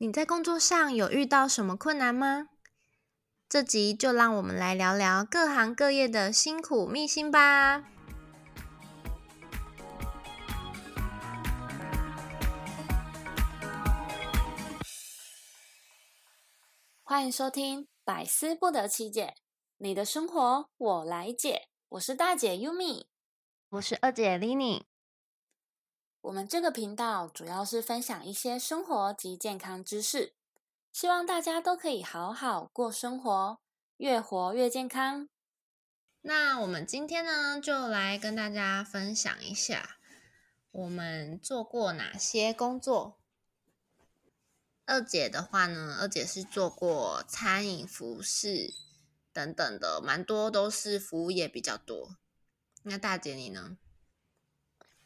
你在工作上有遇到什么困难吗？这集就让我们来聊聊各行各业的辛苦秘辛吧。欢迎收听《百思不得其解》，你的生活我来解。我是大姐 Yumi，我是二姐 Lini。我们这个频道主要是分享一些生活及健康知识，希望大家都可以好好过生活，越活越健康。那我们今天呢，就来跟大家分享一下我们做过哪些工作。二姐的话呢，二姐是做过餐饮、服饰等等的，蛮多都是服务业比较多。那大姐你呢？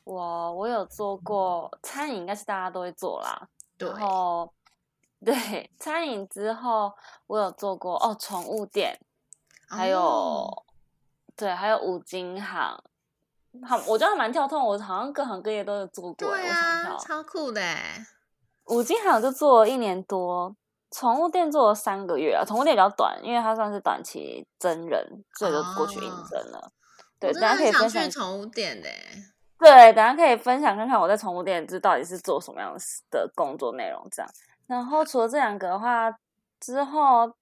我我有做过餐饮，应该是大家都会做啦。对然后对餐饮之后，我有做过哦，宠物店，还有、哦对，还有五金行。好，我觉得还蛮跳痛，我好像各行各业都有做过。对啊，哦超酷的欸。五金行就做了一年多，宠物店做了三个月啊。宠物店比较短，因为它算是短期真人，所以就过去应哦征了。对，大家可以分享去宠物店的欸。对，等下可以分享看看我在宠物店这到底是做什么样的工作内容这样。然后除了这两个的话，之后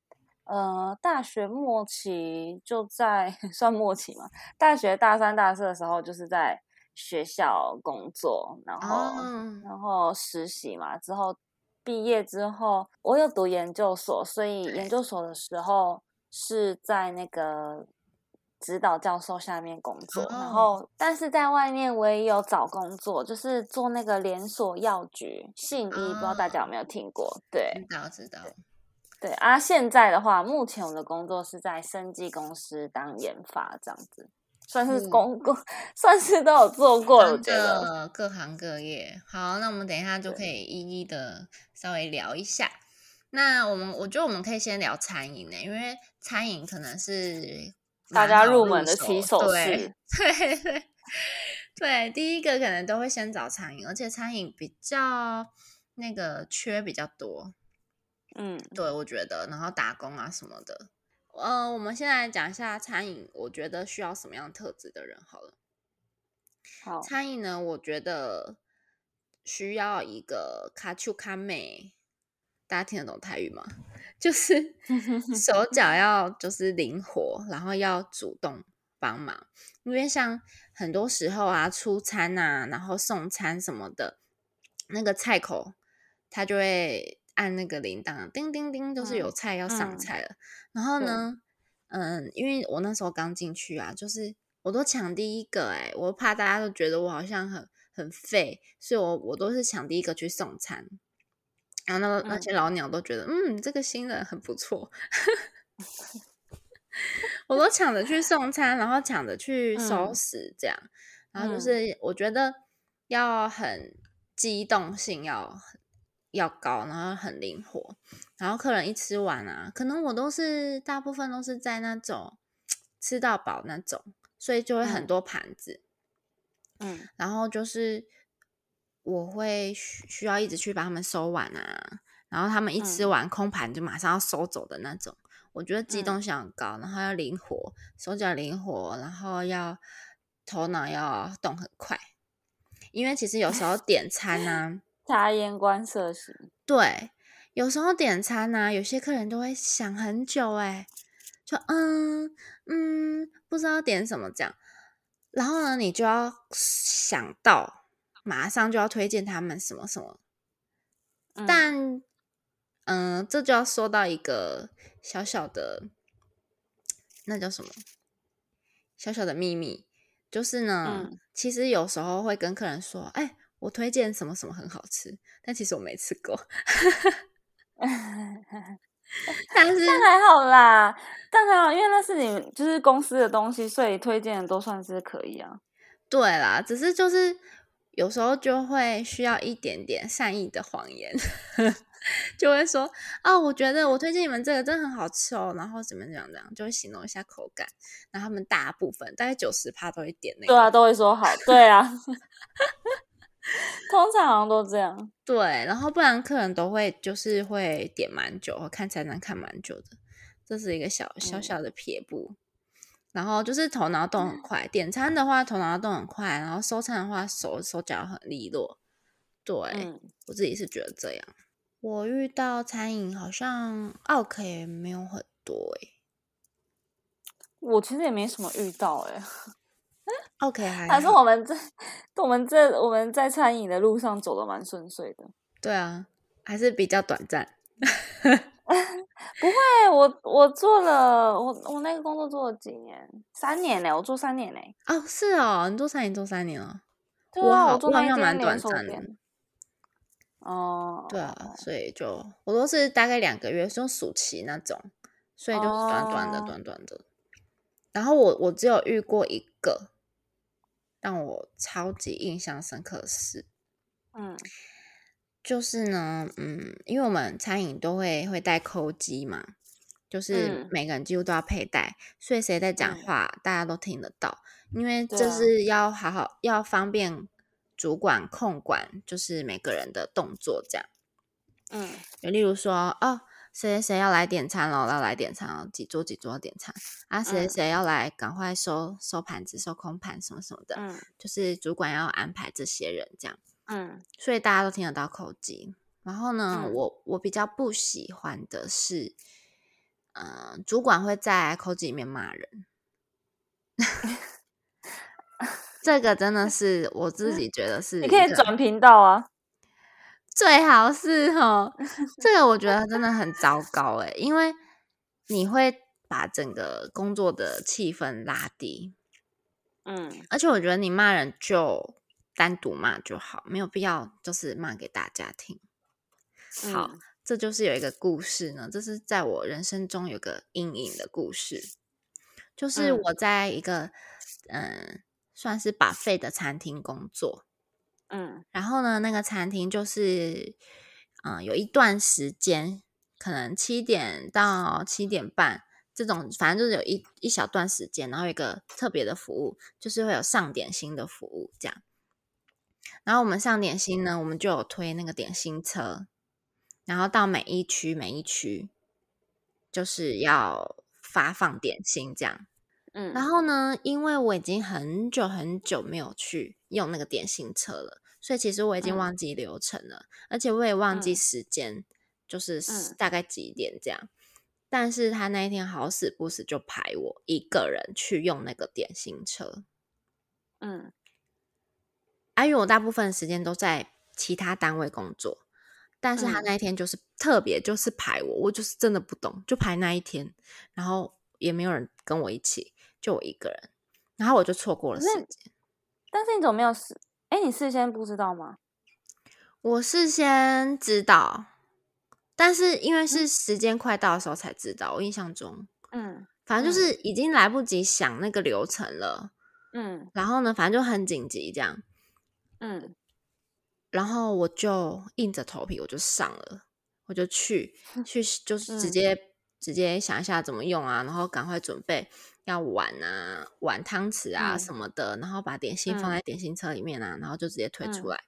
呃，大学末期就在 算末期嘛，大学大三、大四的时候就是在学校工作，然后、哦然后实习嘛。之后毕业之后，我有读研究所，所以研究所的时候是在那个指导教授下面工作，然哦后但是在外面我也有找工作，就是做那个连锁药局信医，不知道大家有没有听过？对知道知道。对啊，现在的话，目前我的工作是在生技公司当研发这样子，算是嗯工工，算是都有做过，我真觉得。的各行各业。好，那我们等一下就可以一一的稍微聊一下。那我们我觉得我们可以先聊餐饮呢，因为餐饮可能是大家入门的手起手对式对对 对，第一个可能都会先找餐饮，而且餐饮比较那个缺比较多。嗯，对，我觉得，然后打工啊什么的。呃，我们先来讲一下餐饮，我觉得需要什么样特质的人好了。好，餐饮呢，我觉得需要一个卡丘卡美，大家听得懂台语吗？就是手脚要就是灵活，然后要主动帮忙，因为像很多时候啊，出餐啊，然后送餐什么的，那个菜口他就会按那个铃铛，叮叮叮，就是有嗯菜要上嗯菜了。然后呢，嗯，因为我那时候刚进去啊，就是我都抢第一个、欸，我怕大家都觉得我好像很很废，所以我我都是抢第一个去送餐。然后那那嗯。些老鸟都觉得，嗯，这个新人很不错，我都抢着去送餐，然后抢着去收嗯。拾，这样，然后就嗯。是我觉得要很机动性要要高，然后很灵活，然后客人一吃完啊，可能我都是大部分都是在那种吃到饱那种，所以就会很嗯。多盘子，嗯。然后就是我会需需要一直去把他们收完啊，然后他们一吃嗯完空盘就马上要收走的那种。我觉得机嗯动性很高，然后要灵活，手脚灵活，然后要头脑要动很快。因为其实有时候点餐呢、察言观色型，对，有时候点餐呢、有些客人都会想很久，哎，就嗯嗯，不知道点什么这样，然后呢，你就要想到，马上就要推荐他们什么什么，嗯但嗯，这就要说到一个小小的，那叫什么？小小的秘密，就是呢，嗯其实有时候会跟客人说，哎，我推荐什么什么很好吃，但其实我没吃过。但是但还好啦，但还好，因为那是你们就是公司的东西，所以推荐的都算是可以啊。对啦，只是就是有时候就会需要一点点善意的谎言，就会说哦，我觉得我推荐你们这个真的很好吃哦，然后怎么怎么样，怎样就会形容一下口感。然后他们大部分大概九十趴都会点那个，对啊，都会说好，对啊，通常好像都这样。对，然后不然客人都会就是会点蛮久，看菜单看蛮久的，这是一个小小小的撇步。然后就是头脑动很快，点餐的话头脑动很快，然后收餐的话手手脚很利落。对我自己是觉得这样。我遇到餐饮好像 OK 没有很多哎，我其实也没什么遇到哎。OK 还还是我们在我们这我们在餐饮的路上走的蛮顺遂的。对啊，还是比较短暂。不会，我我做了，我我那个工作做了几年，三年嘞，我做三年嘞。哦，是哦，你做三年做三年了。对啊，我做那蛮短暂的。哦，对啊，所以就我都是大概两个月，是用暑期那种，所以就是短短的、短短的。然后我我只有遇过一个让我超级印象深刻的事，嗯。就是呢，嗯，因为我们餐饮都会会带扣机嘛，就是每个人几乎都要佩戴，所以谁在讲话，大家都听得到。因为这是要好好要方便主管控管，就是每个人的动作这样。嗯，就例如说，哦，谁谁谁要来点餐了，要来点餐了，几桌几桌点餐啊，谁谁谁要来赶快收收盘子、收空盘什么什么的，嗯，就是主管要安排这些人这样。嗯，所以大家都听得到口技。然后呢，我我比较不喜欢的是，嗯，主管会在口技里面骂人。这个真的是我自己觉得是，你可以转频道啊，最好是哈。这个我觉得真的很糟糕哎，因为你会把整个工作的气氛拉低。嗯，而且我觉得你骂人就。单独骂就好，没有必要就是骂给大家听。好，这就是有一个故事呢，这是在我人生中有个阴影的故事，就是我在一个嗯，算是把费的餐厅工作。嗯，然后呢，那个餐厅就是嗯，有一段时间，可能七点到七点半这种，反正就是有一一小段时间，然后一个特别的服务，就是会有上点心的服务这样。然后我们上点心呢，我们就有推那个点心车，然后到每一区每一区，就是要发放点心这样。嗯，然后呢，因为我已经很久很久没有去用那个点心车了，所以其实我已经忘记流程了，而且我也忘记时间，就是大概几点这样。但是他那一天好死不死就排我一个人去用那个点心车。嗯。因为我大部分时间都在其他单位工作，但是他那一天就是特别就是排我，我就是真的不懂，就排那一天，然后也没有人跟我一起，就我一个人，然后我就错过了时间。但是你怎么没有事？哎，你事先不知道吗？我事先知道，但是因为是时间快到的时候才知道。我印象中，嗯，反正就是已经来不及想那个流程了，嗯，然后呢，反正就很紧急这样。嗯，然后我就硬着头皮，我就上了，我就去去，就是直接直接想一下怎么用啊，然后赶快准备要碗啊、碗、汤匙啊什么的，然后把点心放在点心车里面啊，然后就直接推出来，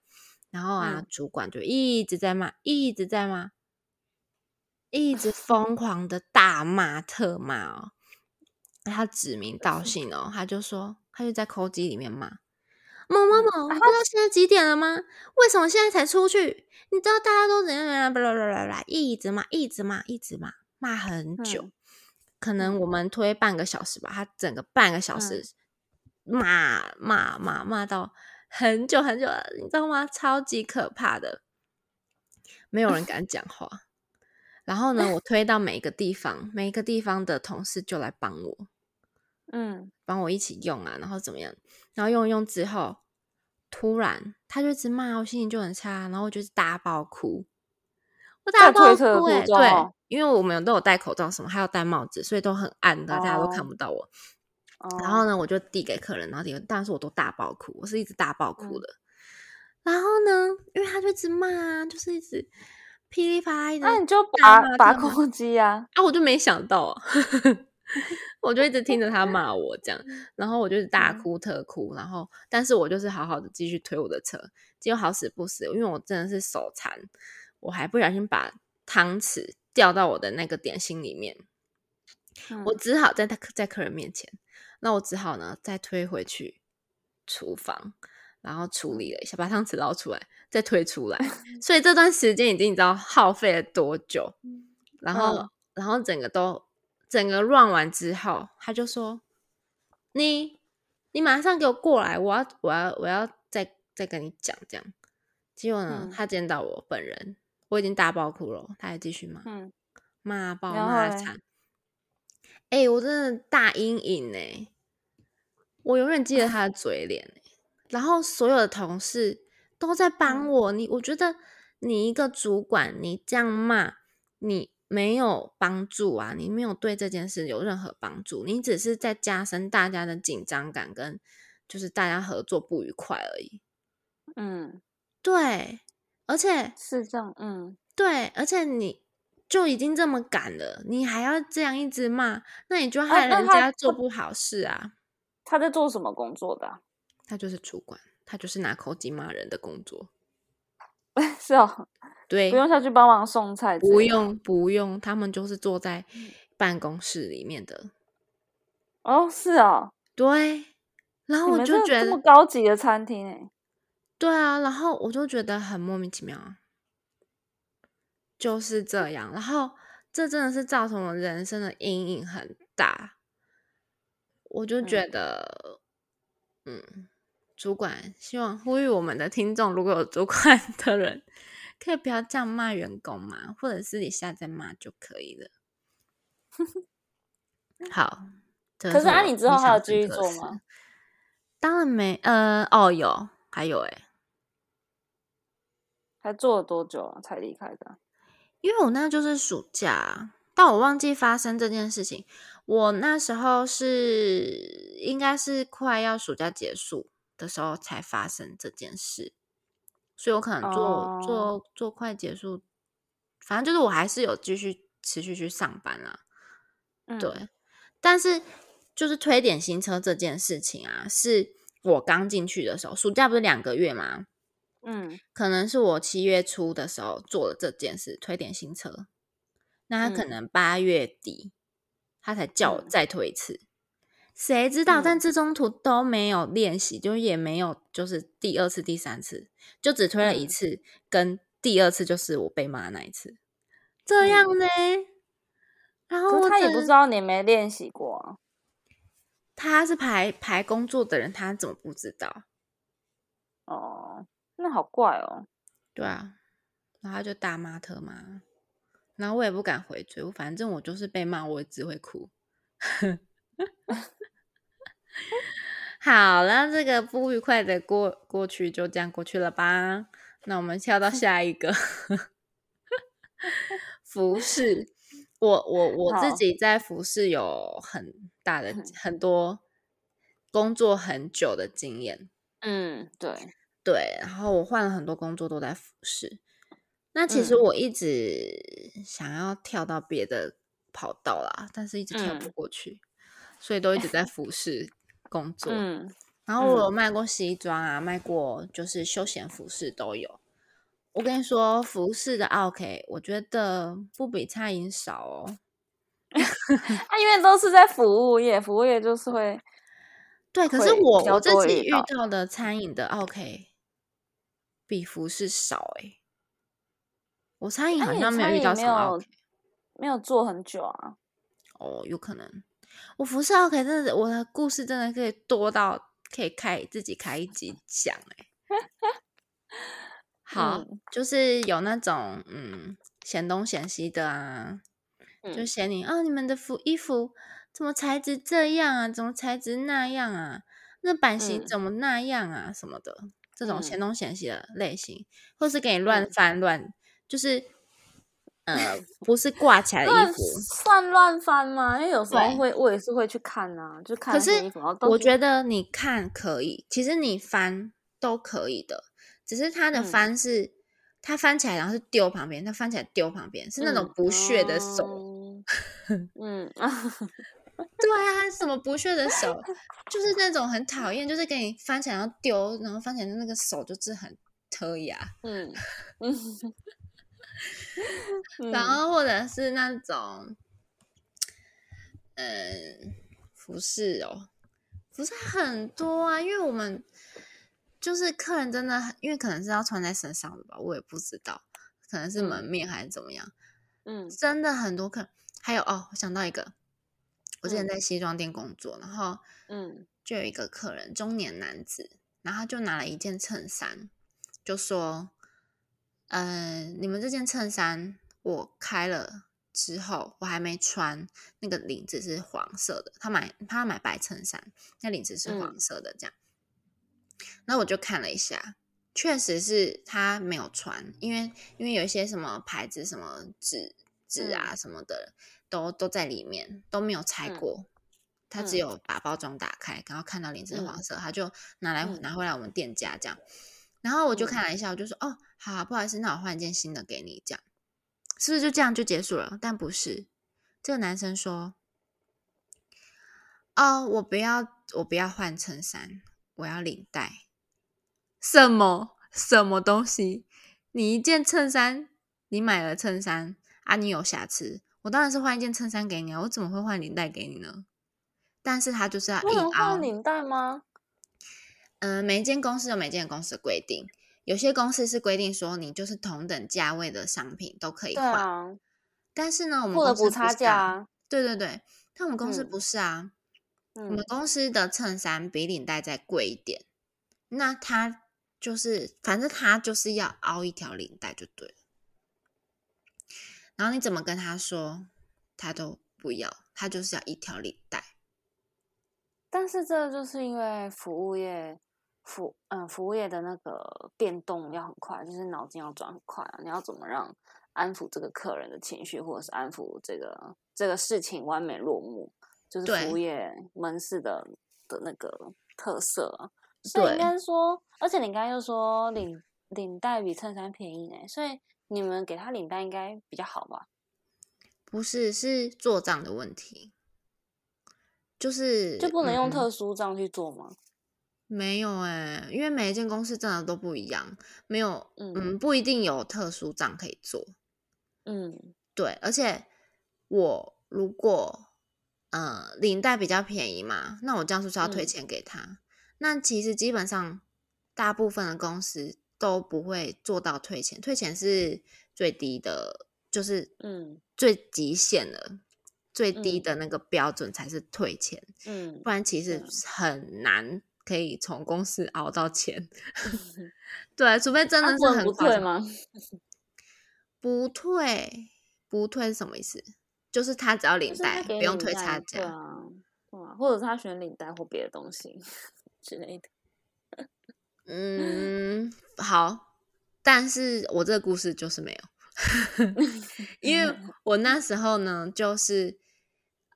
然后啊，主管就一直在骂，一直在骂，一直疯狂的大骂特骂哦，他指名道 姓哦，他就说他就在扣机里面骂。某某某，不知道现在几点了吗？为什么现在才出去？你知道大家都怎样怎样？巴拉巴拉巴拉，一直骂，一直骂，一直骂，骂很久。可能我们推半个小时吧，他整个半个小时骂骂骂骂到很久很久，你知道吗？超级可怕的，没有人敢讲话。然后呢，我推到每一个地方，每一个地方的同事就来帮我，嗯，帮我一起用啊，然后怎么样？然后用用之后。突然，他就一直骂我，心情就很差，然后我就是大爆哭，我大爆哭哎，对，因为我们都有戴口罩，什么还有戴帽子，所以都很暗的，大家都看不到我。然后呢，我就递给客人，然后递，但是我都大爆哭，我是一直大爆哭的。然后呢，因为他就一直骂，就是一直噼里啪啦，那你就拔拔公鸡啊？啊，我就没想到。我就一直听着他骂我这样，然后我就是大哭特哭，然后但是我就是好好的继续推我的车，结果好死不死，因为我真的是手残，我还不小心把汤匙掉到我的那个点心里面，我只好在他在客人面前，那我只好呢再推回去厨房，然后处理了一下，把汤匙捞出来，再推出来，所以这段时间已经你知道耗费了多久，然后然后整个都整个乱完之后，他就说你你马上给我过来，我要我要我要再再跟你讲这样，结果呢，他见到我本人。我已经大爆哭了，他还继续骂，骂爆骂惨。哎，我真的大阴影呢，我永远记得他的 嘴脸。然后所有的同事都在帮我，你我觉得你一个主管，你这样骂，你没有帮助啊，你没有对这件事有任何帮助，你只是在加深大家的紧张感，跟就是大家合作不愉快而已。嗯，对。而且是这样，嗯，对，而且你就已经这么赶了，你还要这样一直骂，那你就害人家做不好事啊。他在做什么工作的？他就是主管，他就是拿口技骂人的工作。是哦，对，不用下去帮忙送菜，不用不用，他们就是坐在办公室里面的。哦，是哦，对，然后我就觉得这么高级的餐厅哎。对啊，然后我就觉得很莫名其妙，就是这样。然后这真的是造成我人生的阴影很大。我就觉得，嗯，主管希望呼吁我们的听众，如果有主管的人，可以不要这样骂员工嘛，或者私底下再骂就可以了。好，可是啊，你之后还有继续做吗？当然没，呃，哦，有，还有，哎。还做了多久啊？才离开的？因为我那就是暑假，但我忘记发生这件事情。我那时候是应该是快要暑假结束的时候才发生这件事，所以我可能做做做快结束，反正就是我还是有继续持续去上班啦。对，但是就是推点新车这件事情啊，是我刚进去的时候，暑假不是两个月吗？嗯，可能是我七月初的时候做了这件事，推点新车。那他可能八月底，他才叫我再推一次，谁知道？但这中途都没有练习，就也没有就是第二次、第三次，就只推了一次，跟第二次就是我被骂那一次，这样呢？然后他也不知道你没练习过，他是排排工作的人，他怎么不知道？哦。那好怪哦，对啊，然后就大骂特骂，然后我也不敢回嘴，反正我就是被骂，我也只会哭。好了，这个不愉快的过过去就这样过去了吧？那我们跳到 下一个 服饰。我我我自己在服饰有很大的很多工作很久的经验。嗯，对。对，然后我换了很多工作，都在服饰。那其实我一直想要跳到别的跑道啦，但是一直跳不过去，所以都一直在服饰工作。嗯，然后我有卖过西装啊，卖过就是休闲服饰都有。我跟你说，服饰的 OK，我觉得不比餐饮少哦。啊，因为都是在服务业，服务业就是会 对。可是我我自己遇到的餐饮的 OK。比服饰少哎，我餐饮好像没有遇到什么，没有做很久啊。哦，有可能。我服饰 OK，真的，我的故事真的可以多到可以开自己开一集 讲哎。好，就是有那种嗯嫌东嫌西的啊，就嫌你啊，你们的服衣服怎么材质这样啊，怎么材质那样啊，那版型怎么那样啊什么的。这种嫌东嫌西的类型，或是给你乱翻乱，就是呃，不是挂起来的衣服，算乱翻吗？因为有时候会，我也是会去看啊，就看。可是我觉得你看可以，其实你翻都可以的，只是他的翻是他翻起来，然后是丢旁边，他翻起来丢旁边，是那种不屑的手，嗯。对啊，什么不屑的手，就是那种很讨厌，就是给你翻起来然后丢，然后翻起来的那个手就是很特牙，嗯嗯，然后或者是那种，嗯，服饰哦，服饰很多啊，因为我们就是客人真的很，因为可能是要穿在身上的吧，我也不知道，可能是门面还是怎么样，嗯。真的很多客人，还有哦，我想到一个，我之前嗯。在西装店工作，然后嗯。就有一个客人，中年男子，然后他就拿了一件衬衫，就说：“呃，你们这件衬衫我开了之后，我还没穿，那个领子是黄色的。他买他买白衬衫，那领子是黄嗯色的，这样。那我就看了一下，确实是他没有穿，因为因为有一些什么牌子、什么纸纸啊什么的，都都在里面，都没有拆嗯过。他只嗯有把包装打开，然后看到领子是黄嗯色，他就拿来嗯拿回来我们店家这样。然后我就嗯看了一下，我就说：“哦，好啊、不好意思，那我换一件新的给你，这样是不是就这样就结束了？”但不是，这个男生说：“哦，我不要，我不要换衬衫，我要领带。什么什么东西？你一件衬衫，你买了衬衫啊，你有瑕疵，我当然是换一件衬衫给你啊，我怎么会换领带给你呢？但是他就是要不硬凹领带吗？嗯、每一间公司有每间公司的规定，有些公司是规定说你就是同等价位的商品都可以对换，啊，但是呢，我们不是补差价。对对对，但我们公司嗯不是啊，我们嗯公司的衬衫比领带再贵一点，那他就是反正他就是要凹一条领带就对了，然后你怎么跟他说，他都不要，他就是要一条领带。但是这就是因为服务业服嗯服务业的那个变动要很快，就是脑筋要转很快啊。你要怎么让安抚这个客人的情绪，或者是安抚这个这个事情完美落幕，就是服务业门市的的那个特色啊。所以对应该说，而且你刚才又说领领带比衬衫便宜呢，所以你们给他领带应该比较好吧？不是，是做账的问题，就是就不能用嗯特殊账去做吗？没有哎、因为每一间公司真的都不一样，没有嗯。嗯不一定有特殊账可以做。嗯。对，而且我如果呃领带比较便宜嘛，那我这样是不是要退嗯。钱给他？那其实基本上大部分的公司都不会做到退钱，退钱是最低的，就是嗯。最极限了，最低嗯。的那个标准才是退钱，嗯不然其实很难可以从公司熬到钱。对，除非真的是很夸张退吗？不退，不退是什么意思？就是他只要领带，不用退差价。对啊，对啊，或者是他选领带或别的东西 之类的。嗯，好，但是我这个故事就是没有，因为我那时候呢，就是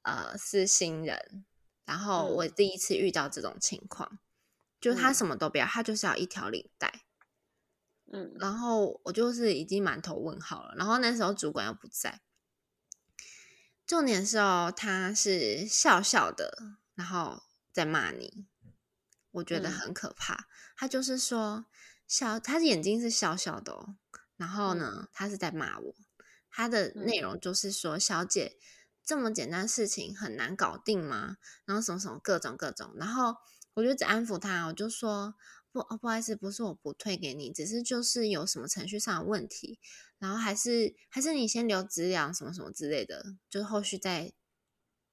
呃是新人，然后我嗯第一次遇到这种情况，就是他嗯。什么都不要，他就是要一条领带，嗯。然后我就是已经满头问号了，然后那时候主管又不在，重点是哦，他是笑笑的，然后在骂你，我觉得嗯。很可怕。他就是说笑，他的眼睛是笑笑的哦，然后呢，他是在骂我，他的内嗯容就是说，小姐这么简单的事情很难搞定吗？然后什么什么各种各种，然后我就只安抚他，我就说不，哦，不好意思，不是我不退给你，只是就是有什么程序上的问题，然后还是还是你先留资料什么什么之类的，就是后续再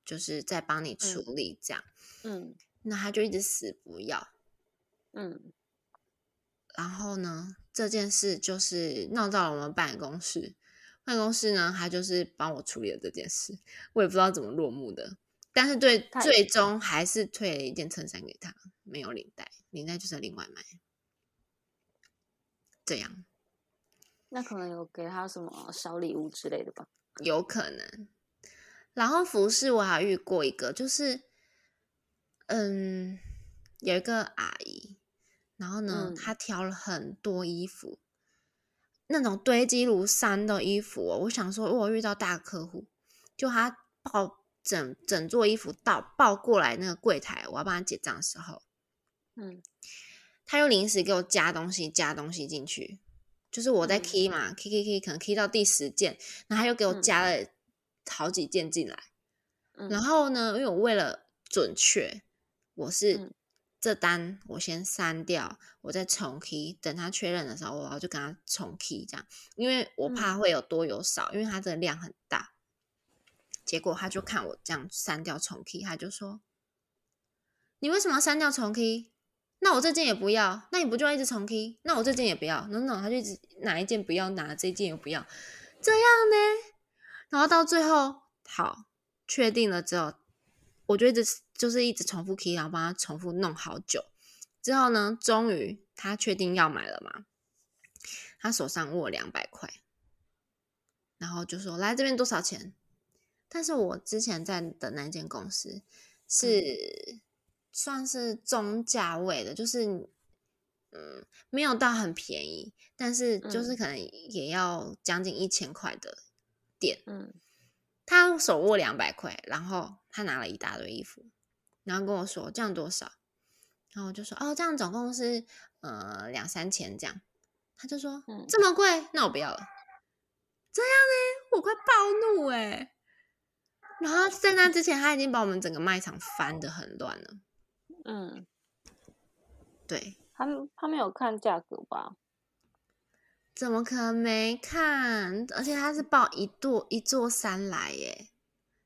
就是再帮你处理这样。嗯那他就一直死不要，嗯然后呢，这件事就是闹到了我们办公室。办公室呢，他就是帮我处理了这件事，我也不知道怎么落幕的。但是对，最终还是退了一件衬衫给他，没有领带，领带就是另外买。这样那可能有给他什么小礼物之类的吧？有可能。然后服饰我还遇过一个，就是嗯，有一个阿姨，然后呢，嗯她挑了很多衣服，那种堆积如山的衣服哦。我想说，我有遇到大客户，就他抱整整座衣服到抱过来那个柜台，我要帮他结账的时候，嗯他又临时给我加东西，加东西进去，就是我在 key 嘛，key key key，可能 key 到第十件，然后他又给我加了好几件进来。然后呢，因为我为了准确，我是这单我先删掉，我再重 key，等他确认的时候，我就跟他重 key 这样，因为我怕会有多有少，因为他的量很大。结果他就看我这样删掉重 key，他就说：“你为什么要删掉重 key？那我这件也不要，那你不就要一直重 key？那我这件也不要，no no，他就一直哪一件不要拿，这件也不要，这样呢？然后到最后，好确定了之后，我就一直就是一直重复 key，然后帮他重复弄好久。之后呢，终于他确定要买了嘛，他手上握两百块，然后就说：来这边多少钱？”但是我之前在的那间公司是算是中价位的，就是嗯没有到很便宜，但是就是可能也要将近一千块的店。嗯，他手握两百块，然后他拿了一大堆衣服，然后跟我说这样多少，然后我就说哦这样总共是呃两三千这样，他就说这么贵，那我不要了。这样呢，我快暴怒哎。然后在那之前，他已经把我们整个卖场翻的很乱了。嗯，对，他他没有看价格吧？怎么可能没看？而且他是报一座一座山来耶，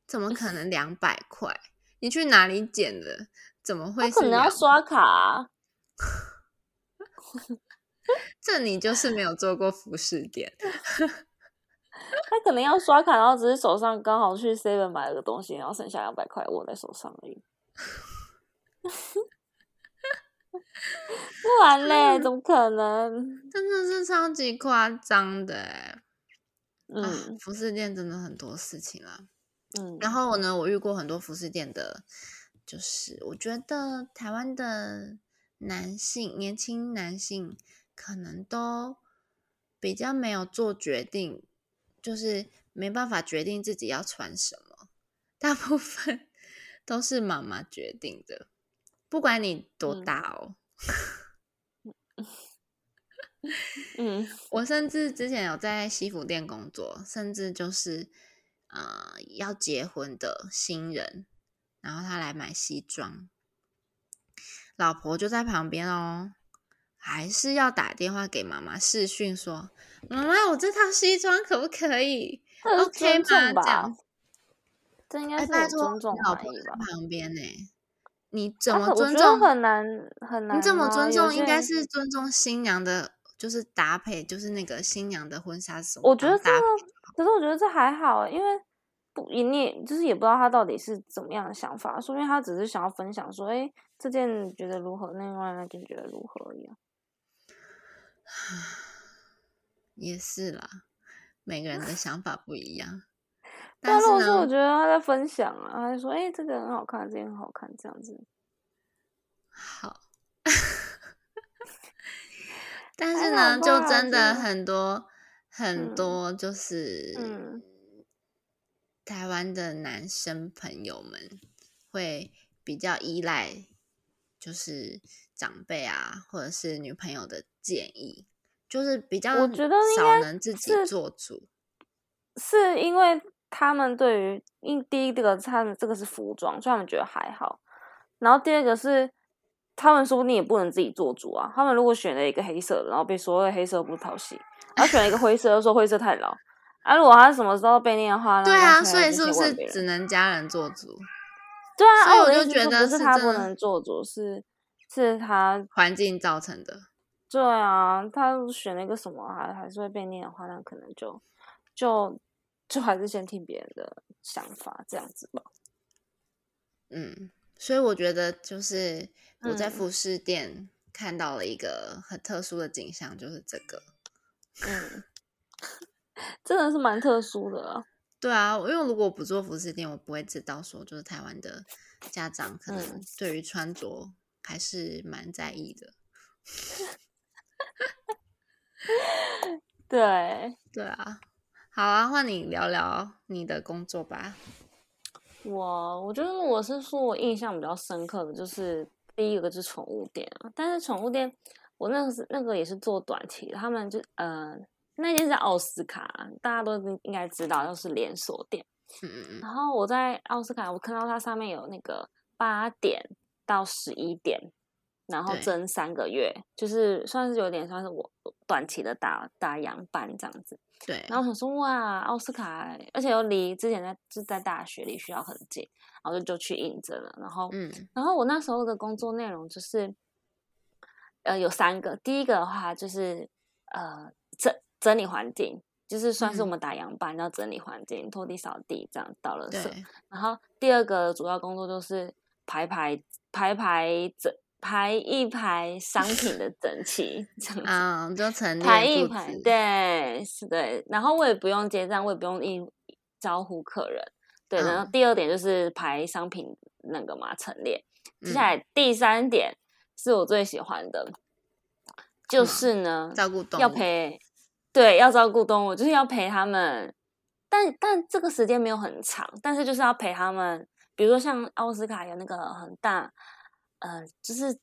怎么可能两百块？你去哪里捡的？怎么会？可能要刷卡。这你就是没有做过服饰店。他可能要刷卡，然后只是手上刚好去 Seven 买了个东西，然后剩下两百块握在手上而已。不然嘞，怎么可能？真的是超级夸张的嗯，服饰店真的很多事情啊。嗯，然后呢，我遇过很多服饰店的，就是我觉得台湾的男性，年轻男性可能都比较没有做决定。就是没办法决定自己要穿什么，大部分 都是妈妈决定的，不管你多大哦。嗯，我甚至之前有在西服店工作，甚至就是呃要结婚的新人，然后他来买西装，老婆就在旁边哦。还是要打电话给妈妈视讯说：“妈妈，我这套西装可不可以？OK 吗？”这样，这应该是尊重老婆在旁边呢。你怎么尊重？很难很难。你怎么尊重？应该是尊重新娘的，就是搭配，就是那个新娘的婚纱什么。我觉得这个，可是我觉得这还好，因为不，你也就是也不知道他到底是怎么样的想法，说明他只是想要分享说：“哎，这件觉得如何？另外那件觉得如何？”一样。也是啦，每个人的想法不一样。但是呢，我觉得他在分享啊，他就说：“哎，这个很好看，这个很好看，这样子。”好。但是呢，就真的很多很多，就是台湾的男生朋友们会比较依赖，就是长辈啊，或者是女朋友的。建议就是比较，我觉得少能自己做主，是因为他们对于因第一这个他们这个是服装，所以他们觉得还好。然后第二个是他们说不定也不能自己做主啊。他们如果选了一个黑色的，然后被所谓黑色不讨喜，然后选了一个灰色，又说灰色太老。啊，如果他什么时候被念的话，对啊，所以是不是只能家人做主？对啊，所以我就觉得是他不能做主，是是他环境造成的。对啊，他选了一个什么还还是会被念的话，那可能就就就还是先听别人的想法这样子吧。嗯，所以我觉得就是我在服饰店看到了一个很特殊的景象，就是这个。嗯，真的是蛮特殊的。对啊，因为如果不做服饰店，我不会知道说，就是台湾的家长可能对于穿着还是蛮在意的。对 对啊，好啊，换你聊聊你的工作吧。我我觉得我是说我印象比较深刻的就是第一个就是宠物店啊，但是宠物店我那个是那个也是做短期的，他们就呃那间是奥斯卡，大家都应该知道，就是连锁店。嗯嗯嗯，然后我在奥斯卡，我看到它上面有那个八点到十一点，然后对蒸三个月，就是算是有点算是我短期的打打烊班这样子。对，然后我想说哇，奥斯卡，而且又离之前在就在大学离学校很近，然后就就去应征了。然后，嗯然后我那时候的工作内容就是，呃，有三个。第一个的话就是呃整整理环境，就是算是我嗯们打烊班要整理环境、拖地、扫地这样倒垃圾。然后第二个主要工作就是排排排排整排一排商品的整齐这样子。啊，就陈排一排，置，对，是对。然后我也不用结账，我也不用应招呼客人。对，然后嗯第二点就是排商品那个嘛陈列。接下嗯来第三点是我最喜欢的，就是呢照顾动物，要陪，对，要照顾动物，就是要陪他们。但但这个时间没有很长，但是就是要陪他们。比如说像奥斯卡有那个很大，呃，就是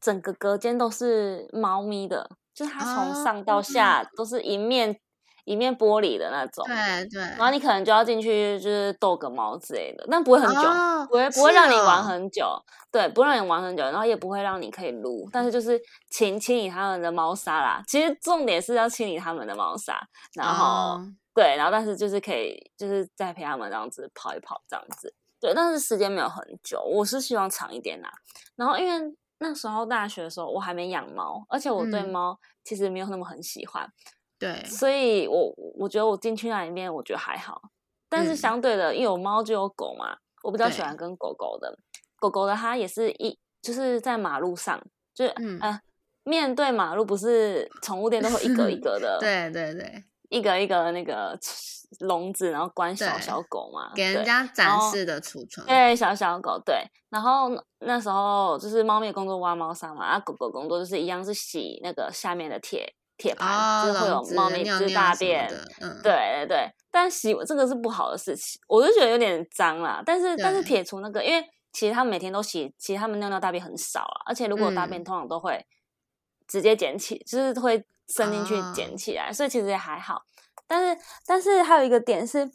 整个隔间都是猫咪的，就是它从上到哦下都是一面一面玻璃的那种。对对，然后你可能就要进去，就是逗个猫之类的，但不会很久，哦不会不会让你玩哦很久，对，不会让你玩很久，然后也不会让你可以撸，但是就是清清理他们的猫砂啦。其实重点是要清理他们的猫砂，然后、哦对，然后但是就是可以就是再陪他们这样子跑一跑这样子，对，但是时间没有很久，我是希望长一点啦。然后因为那时候大学的时候我还没养猫，而且我对嗯猫其实没有那么很喜欢，对，所以我我觉得我进去那里面，我觉得还好。但是嗯相对的，因为有猫就有狗嘛，我比较喜欢跟狗狗的。狗狗的它也是一就是在马路上，就是、嗯呃面对马路，不是宠物店都会一格一 格的，，对对对，一个一个那个笼子，然后关小小狗嘛，给人家展示的储存，对，小小狗对，然后那时候就是猫咪的工作挖猫砂嘛，啊，狗狗工作就是一样是洗那个下面的铁铁盘，哦，就是会有猫咪尿就是尿什么大便，对对对，但洗这个是不好的事情，我就觉得有点脏啦。但是但是对。撇除那个，因为其实他们每天都洗，其实他们尿尿大便很少啊，而且如果有大便嗯。通常都会直接捡起，就是会伸进去哦捡起来，所以其实也还好。但是但是还有一个点是。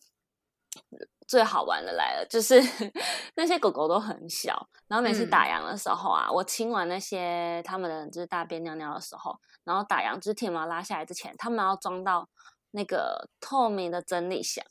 最好玩的来了，就是 那些狗狗都很小，然后每次嗯打烊的时候啊，我清完那些它们的就是大便尿尿的时候，然后打烊就是铁毛拉下来之前，它们要装到那个透明的整理箱，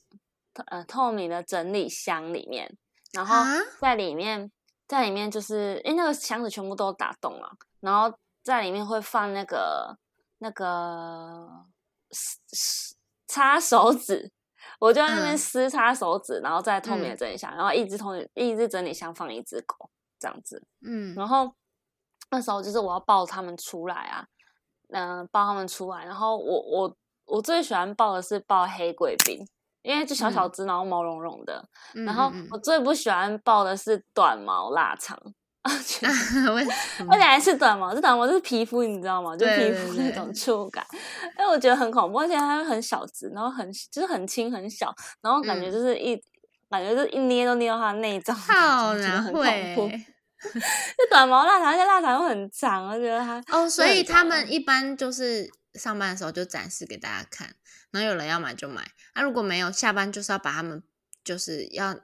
透呃透明的整理箱里面，然后啊在里面在里面就是因为那个箱子全部都打洞了，然后在里面会放那个那个撕撕擦手纸。我就在那边嗯撕擦手指，然后在透明的嗯整理箱，然后一只透明一只整理箱放一只狗这样子。嗯，然后那时候就是我要抱他们出来啊，嗯、抱他们出来。然后我我我最喜欢抱的是抱黑贵宾，因为就小小嗯只，然后毛茸茸的。嗯然后嗯我最不喜欢抱的是短毛腊肠，而且还是短毛，这短毛就是皮肤，你知道吗？就皮肤那种触感，因为我觉得很恐怖，而且它很小只，然后很就是很轻很小，然后感觉嗯就是一、感觉就是一捏都捏到它的内脏很恐怖。会。就短毛腊肠，而且腊肠又很长，我觉得它哦，所以他们一般就是上班的时候就展示给大家看，然后有人要买就买，啊，如果没有，下班就是要把他们就是要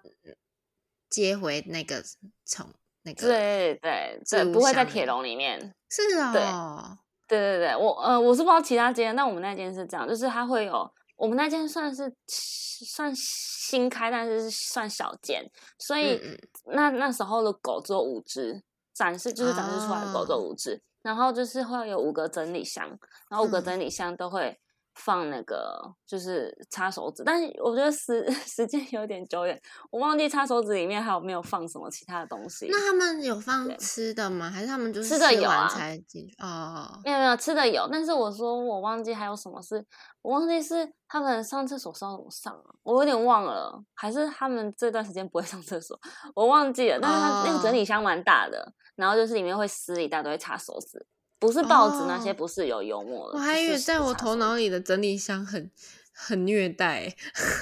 接回那个从那个，对对对，不会在铁笼里面。是对哦，对对对，我呃我是不知道其他间，但我们那间是这样，就是它会有我们那间算是算新开，但是是算小间，所以嗯。那那时候的狗只有五只，展示就是展示出来的狗只有哦。五只，然后就是会有五个整理箱，然后五个嗯。整理箱都会放那个就是擦手指，但是我觉得时 时间有点久远，我忘记擦手指里面还有没有放什么其他的东西。那他们有放吃的吗？还是他们就是吃的有完啊才进去？哦，没有没有吃的有，但是我说我忘记还有什么是，我忘记是他们上厕所是要怎么上啊，我有点忘了，还是他们这段时间不会上厕所，我忘记了。但是它那个整哦理箱蛮大的，然后就是里面会撕一大堆擦手指，不是报纸那些，哦不是有幽默的。我还以为在我头脑里的整理箱很很虐待，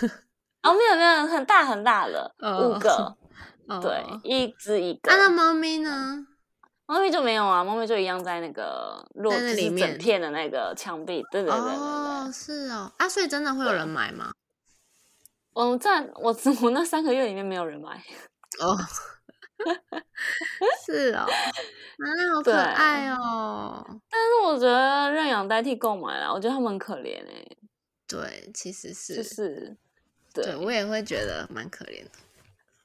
哦，没有没有，很大很大的，哦五个，哦对，一只一个。啊，那猫咪呢？猫咪就没有啊，猫咪就一样在那个落在里面片的那个墙壁，对对对对对。哦，是哦，啊，所以真的会有人买吗？嗯，在我 我那三个月里面没有人买，哦，是哦，啊，好可爱哦。但是我觉得认养代替购买啦，我觉得他们很可怜哎、对，其实是，就是对对我也会觉得蛮可怜的。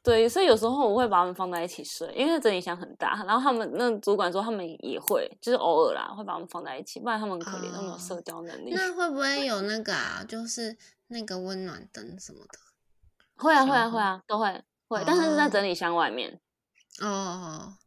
对，所以有时候我会把他们放在一起睡，因为整理箱很大，然后他们那主管说他们也会，就是偶尔啦会把他们放在一起，不然他们很可怜，都没有哦社交能力。那会不会有那个啊？就是那个温暖灯什么的？会啊会啊会啊都会会，但是是在哦整理箱外面。哦，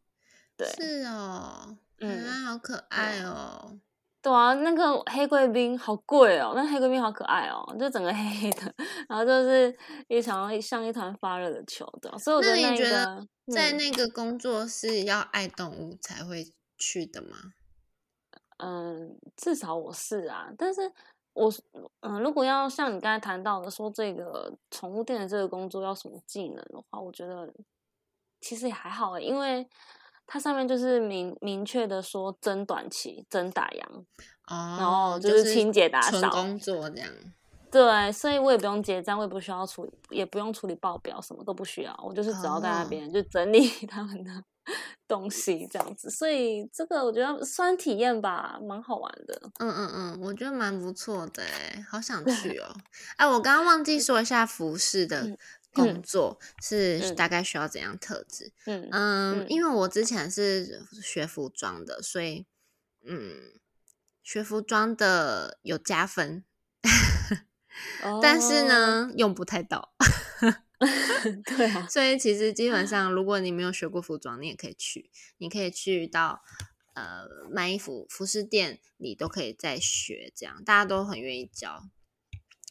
对是哦，嗯啊，好可爱哦。对啊，那个黑贵宾好贵哦，那黑贵宾好可爱哦，就整个黑黑的，然后就是一场像一团发热的球的，所以我觉那得那你觉得在嗯那个工作是要爱动物才会去的吗？嗯，至少我是啊，但是我嗯，如果要像你刚才谈到的说这个宠物店的这个工作要什么技能的话，我觉得其实也还好欸，因为它上面就是明明确的说真短期真打烊，哦，然后就就是清洁打扫工作这样。对，所以我也不用结账，我也不需要处理，也不用处理报表，什么都不需要，我就是只要在那哦边就整理 他们的东西这样子，所以这个我觉得算体验吧，蛮好玩的。嗯嗯嗯，我觉得蛮不错的哎，好想 去哦。哎，我刚刚忘记说一下服饰的嗯工作是嗯大概需要怎样特质。嗯因为我之前是学服装的，所以嗯，学服装的有加分，但是哦，呢，用不太到。对啊，所以其实基本 上，如果你没有学过服装，你也可以去，你可以去到呃卖衣服服饰店你都可以再学，这样大家都很愿意教。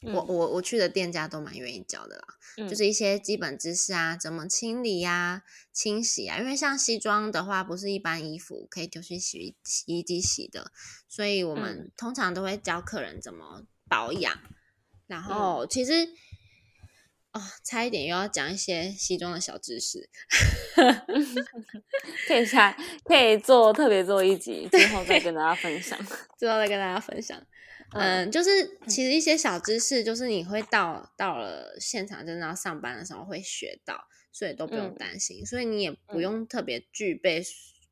我嗯我我去的店家都蛮愿意教的啦，就嗯是一些基本知识啊，怎么清理呀、清洗啊。因为像西装的话，不是一般衣服可以丢去洗衣洗衣机洗的，所以我们嗯通常都会教客人怎么保养。然嗯后其实哦，差一点又要讲一些西装的小知识。可以下可以做特别做一集，之后再跟大家分享。之后再跟大家分享。嗯。嗯，就是其实一些小知识，就是你会到到了现场真的要上班的时候会学到，所以都不用嗯。担心，所以你也不嗯。用特别具备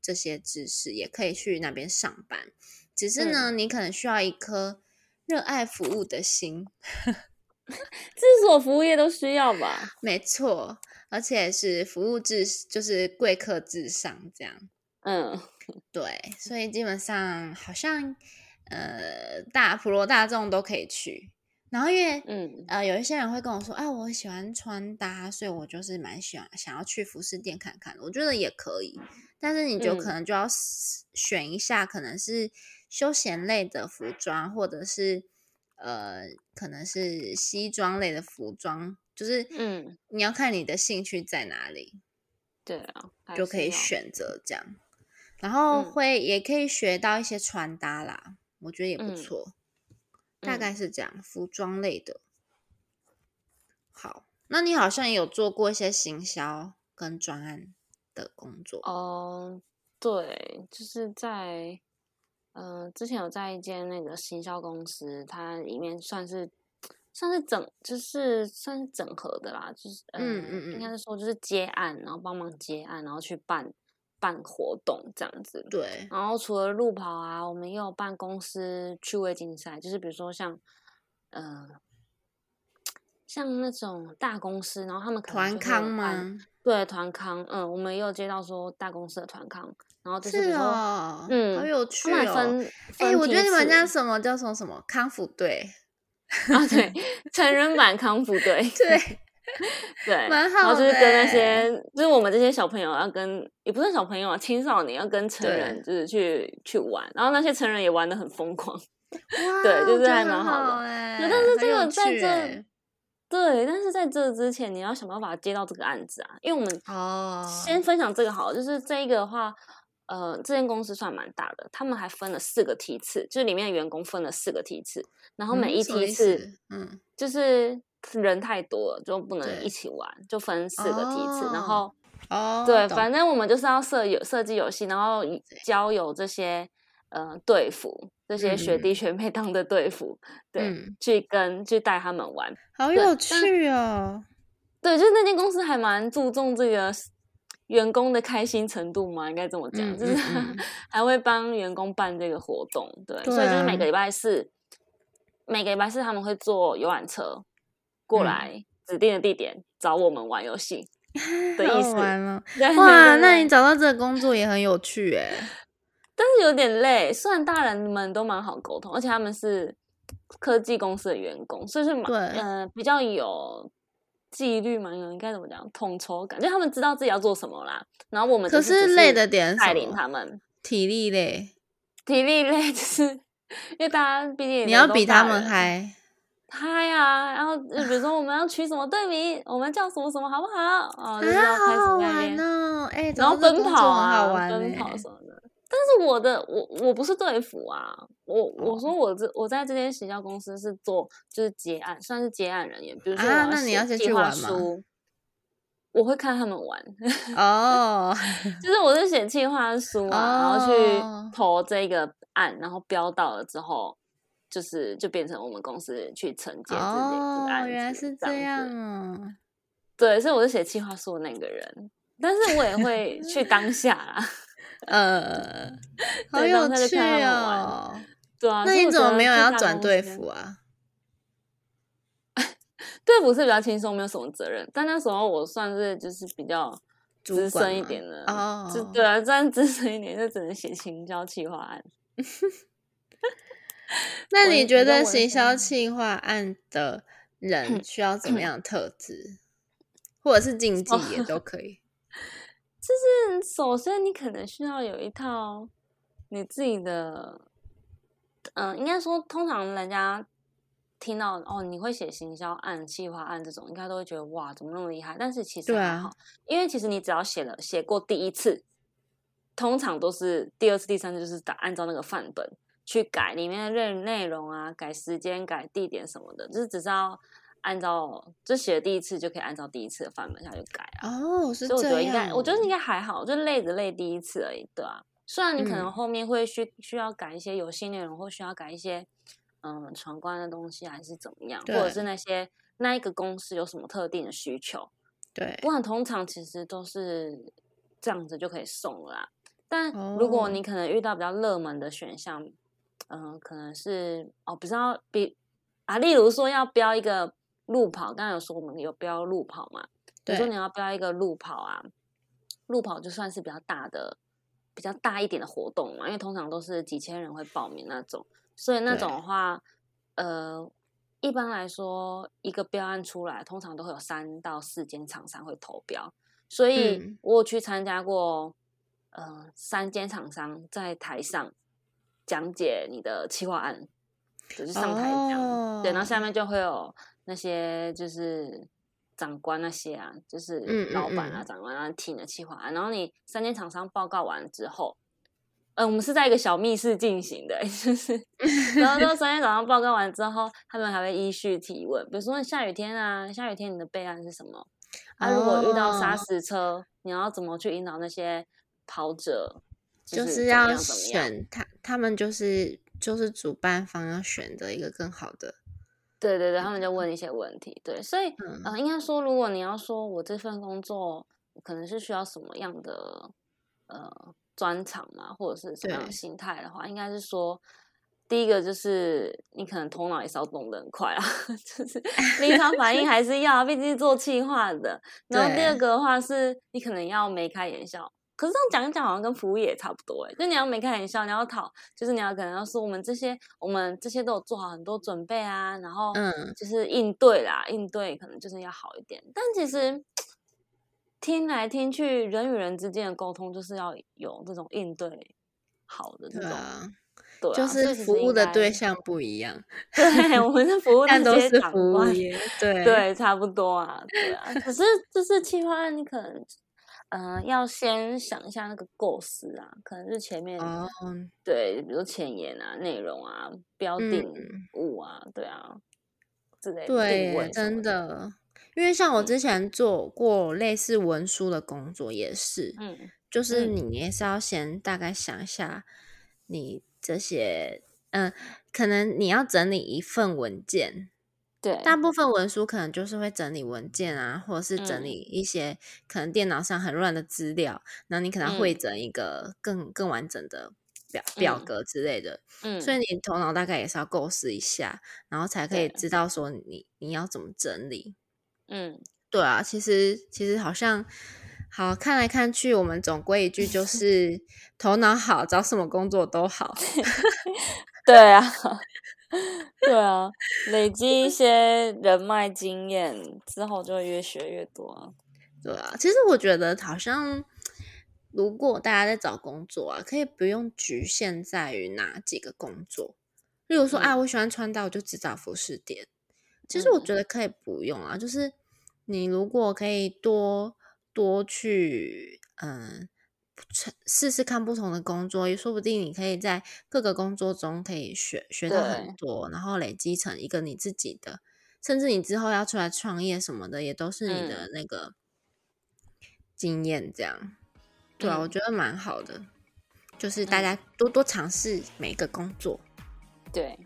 这些知识，也可以去那边上班。只是呢，你可能需要一颗热爱服务的心，制所服务业都需要吧？没错，而且是服务至就是贵客至上这样。嗯。对，所以基本上好像呃大普罗大众都可以去。然后因为嗯呃有一些人会跟我说，啊，我喜欢穿搭，所以我就是蛮喜欢想要去服饰店看看。我觉得也可以，但是你就可嗯能就要选一下，可能是休闲类的服装，或者是呃可能是西装类的服装，就是嗯，你要看你的兴趣在哪里。对啊，就可以。选择这样，然后嗯会、也可以学到一些穿搭啦，我觉得也不嗯错，大嗯。概是这样，服装类的。好，那你好像也有做过一些行销跟专案的工作，哦，对，就是在呃之前有在一间那个行销公司，它里面算是算是整，就是算是整合的啦，就是呃，嗯嗯嗯应该是说就是接案，然后帮忙接案，然后去办办活动这样子。对，然后除了路跑啊，我们也有办公司趣味竞赛，就是比如说像呃。像那种大公司，然后他们可能团康吗？对团康，嗯，我们也有接到说大公司的团康，然后就是是哦，嗯，好有趣哦。们分，哎、分我觉得你们家什么叫什么什么康复队，啊，对，成人版康复队，对，对，蛮然后就是跟那欸些，就是我们这些小朋友要跟，也不是小朋友啊，青少年要跟成人就是去去玩，然后那些成人也玩的很疯狂，哇，对就是还蛮好的哎、对但是这个在这对，但是在这之前你要想办法接到这个案子啊，因为我们哦，先分享这个好了，就是这一个的话，呃，这间公司算蛮大的，他们还分了四个梯次，就是里面的员工分了四个梯次，然后每一梯次嗯。就是人太多了，就不能一起玩，就分四个梯次，然哦后哦，对，反。正我们就是要设有设计游戏，然后以交友这些呃队服，这些学嗯弟学妹当的队服，对，嗯去跟去带他们玩。好有趣哦。对，就是那间公司还蛮注重这个员工的开心程度嘛，应该这么讲，嗯就是 还会帮员工办这个活动，对，对啊所以就是每个礼拜四，每个礼拜四他们会坐游览车过嗯来指定的地点找我们玩游戏 的好意思。玩了！哇，那你找到这个工作也很有趣哎。但是有点累，虽然大人们都蛮好沟通，而且他们是科技公司的员工，所以是蛮对呃比较有纪律嘛，应该怎么讲，统筹感，就他们知道自己要做什么啦。然后我们可是累的点是带领他们，体力累，体力累，就是因为大家毕竟你要比他们嗨。嗨啊！然后就比如说我们要取什么队名，我们叫什么什么好不好？哦，就是啊，要开始好好在那边玩哦！哎，然后奔跑啊，奔欸跑 什么的。但是我的我我不是队服啊，我我哦说我这我在这间行销公司是做就是结案，算是结案人员。比如说那你要先写计划去玩吗书，我会看他们玩，哦，就是我是写计划书啊，然后哦去投这个案，然后标到了之后，就是就变成我们公司去承接这个这哦个，案子。原来是这这样子哦。对，所以我是写计划书的那个人，但是我也会去当下啦。呃，好有趣哦。对啊，那你怎么没有要转队服啊？队服是比较轻松，没有什么责任。但那时候我算是就是比较主资深一点的，哦就对啊，算资深一点，就只能写行销企划案。那你觉得行销风企划案的人需要怎么样的特质，或者是竞技也都可以？就是首先你可能需要有一套你自己的，嗯、应该说通常人家听到哦你会写行销案、企划案这种，应该都会觉得哇怎么那么厉害？但是其实对啊还好，因为其实你只要写了写过第一次，通常都是第二次、第三次就是打按照那个范本去改里面的内内容啊，改时间、改地点什么的，就是只是要按照就写了第一次就可以按照第一次的范本下去改啊。哦，是所以我觉得应该，我觉得应该还好，就累着累第一次而已，对啊。虽然你可能嗯后面会需需要改一些游戏内容，或需要改一些嗯闯关的东西，还是怎么样，或者是那些那一个公司有什么特定的需求，对不然通常其实都是这样子就可以送了啦。但如果哦你可能遇到比较热门的选项，嗯、可能是哦，不知道比啊，例如说要标一个路跑，刚刚有说我们有标路跑嘛，比如说你要标一个路跑啊，路跑就算是比较大的、比较大一点的活动嘛，因为通常都是几千人会报名那种，所以那种的话，呃，一般来说一个标案出来，通常都会有三到四间厂商会投标，所以嗯。我有去参加过，呃，三间厂商在台上讲解你的企划案，就是上台讲，对，然后下哦面就会有那些就是长官那些啊，就是老板啊、嗯长官啊听你的企划案，然后你三间厂商报告完之后。嗯，我们是在一个小密室进行的，就是，然后到三天厂商报告完之后，他们还会依序提问，比如说下雨天啊，下雨天你的备案是什么？啊，如果遇到砂哦石车，你要怎么去引导那些跑者？就是要？选他，他们就是就是主办方要选择一个更好的。对对对，他们就问一些问题。对，所以嗯呃，应该说，如果你要说我这份工作可能是需要什么样的呃专长嘛，或者是什么样的心态的话，应该是说。第一个就是你可能头脑也是要动得很快啊，就是 临场反应还是要，毕竟是做企划的。然后第二个的话是，你可能要眉开眼笑。可是这样讲一讲，好像跟服务业也差不多哎，就你要眉开眼笑，你要讨，就是你要可能要说我们这些，我们这些都有做好很多准备啊，然后嗯就是应对啦，应对可能就是要好一点。但其实听来听去，人与人之间的沟通就是要有这种应对好的这种，对啊，对啊，就是服务的对，象不一样，对，我们是服务 但都是服务。对对，差不多啊，对啊。可是就是企划案，你可能，呃，要先想一下那个构思啊，可能是前面、哦，对，比如前言啊、内容啊、标定嗯。物啊，对啊之类的对耶，定位什么真的，的，因为像我之前做过类似文书的工作，也是，嗯，就是你也是要先大概想一下，你这些，嗯，可能你要整理一份文件，对，大部分文书可能就是会整理文件啊，或者是整嗯。理一些可能电脑上很乱的资料，然后你可能汇嗯。整一个更更完整的表表嗯。格之类的，嗯，所以你头脑大概也是要构思一下，然后才可以知道说你你要怎么整理。嗯，对啊，其实其实好像好看来看去，我们总归一句就 是头脑好，找什么工作都好。对啊，对啊，累积一些人脉经验之后，就会越学越多啊。对啊，其实我觉得好像，如果大家在找工作啊，可以不用局限在于哪几个工作。例如说，啊，嗯我喜欢穿搭，我就只找服饰店。其实我嗯觉得可以不用啊，就是你如果可以多多去嗯尝试试看不同的工作，也说不定你可以在各个工作中可以学学到很多，然后累积成一个你自己的，甚至你之后要出来创业什么的，也都是你的嗯。那个经验。这样，对啊，我嗯。觉得蛮好的，就是大嗯。家多多尝试每个工作。对，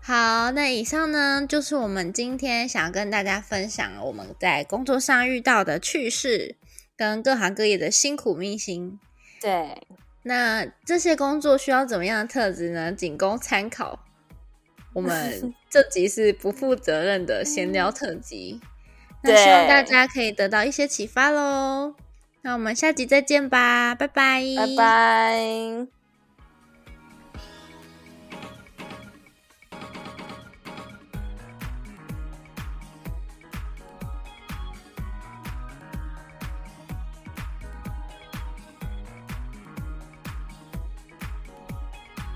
好，那以上呢就是我们今天想要跟大家分享我们在工作上遇到的趣事，跟各行各业的辛苦明星。对，那这些工作需要怎么样的特质呢？仅供参考。我们 这集是不负责任的闲聊特辑，那希望大家可以得到一些启发喽。那我们下集再见吧，拜拜，拜拜。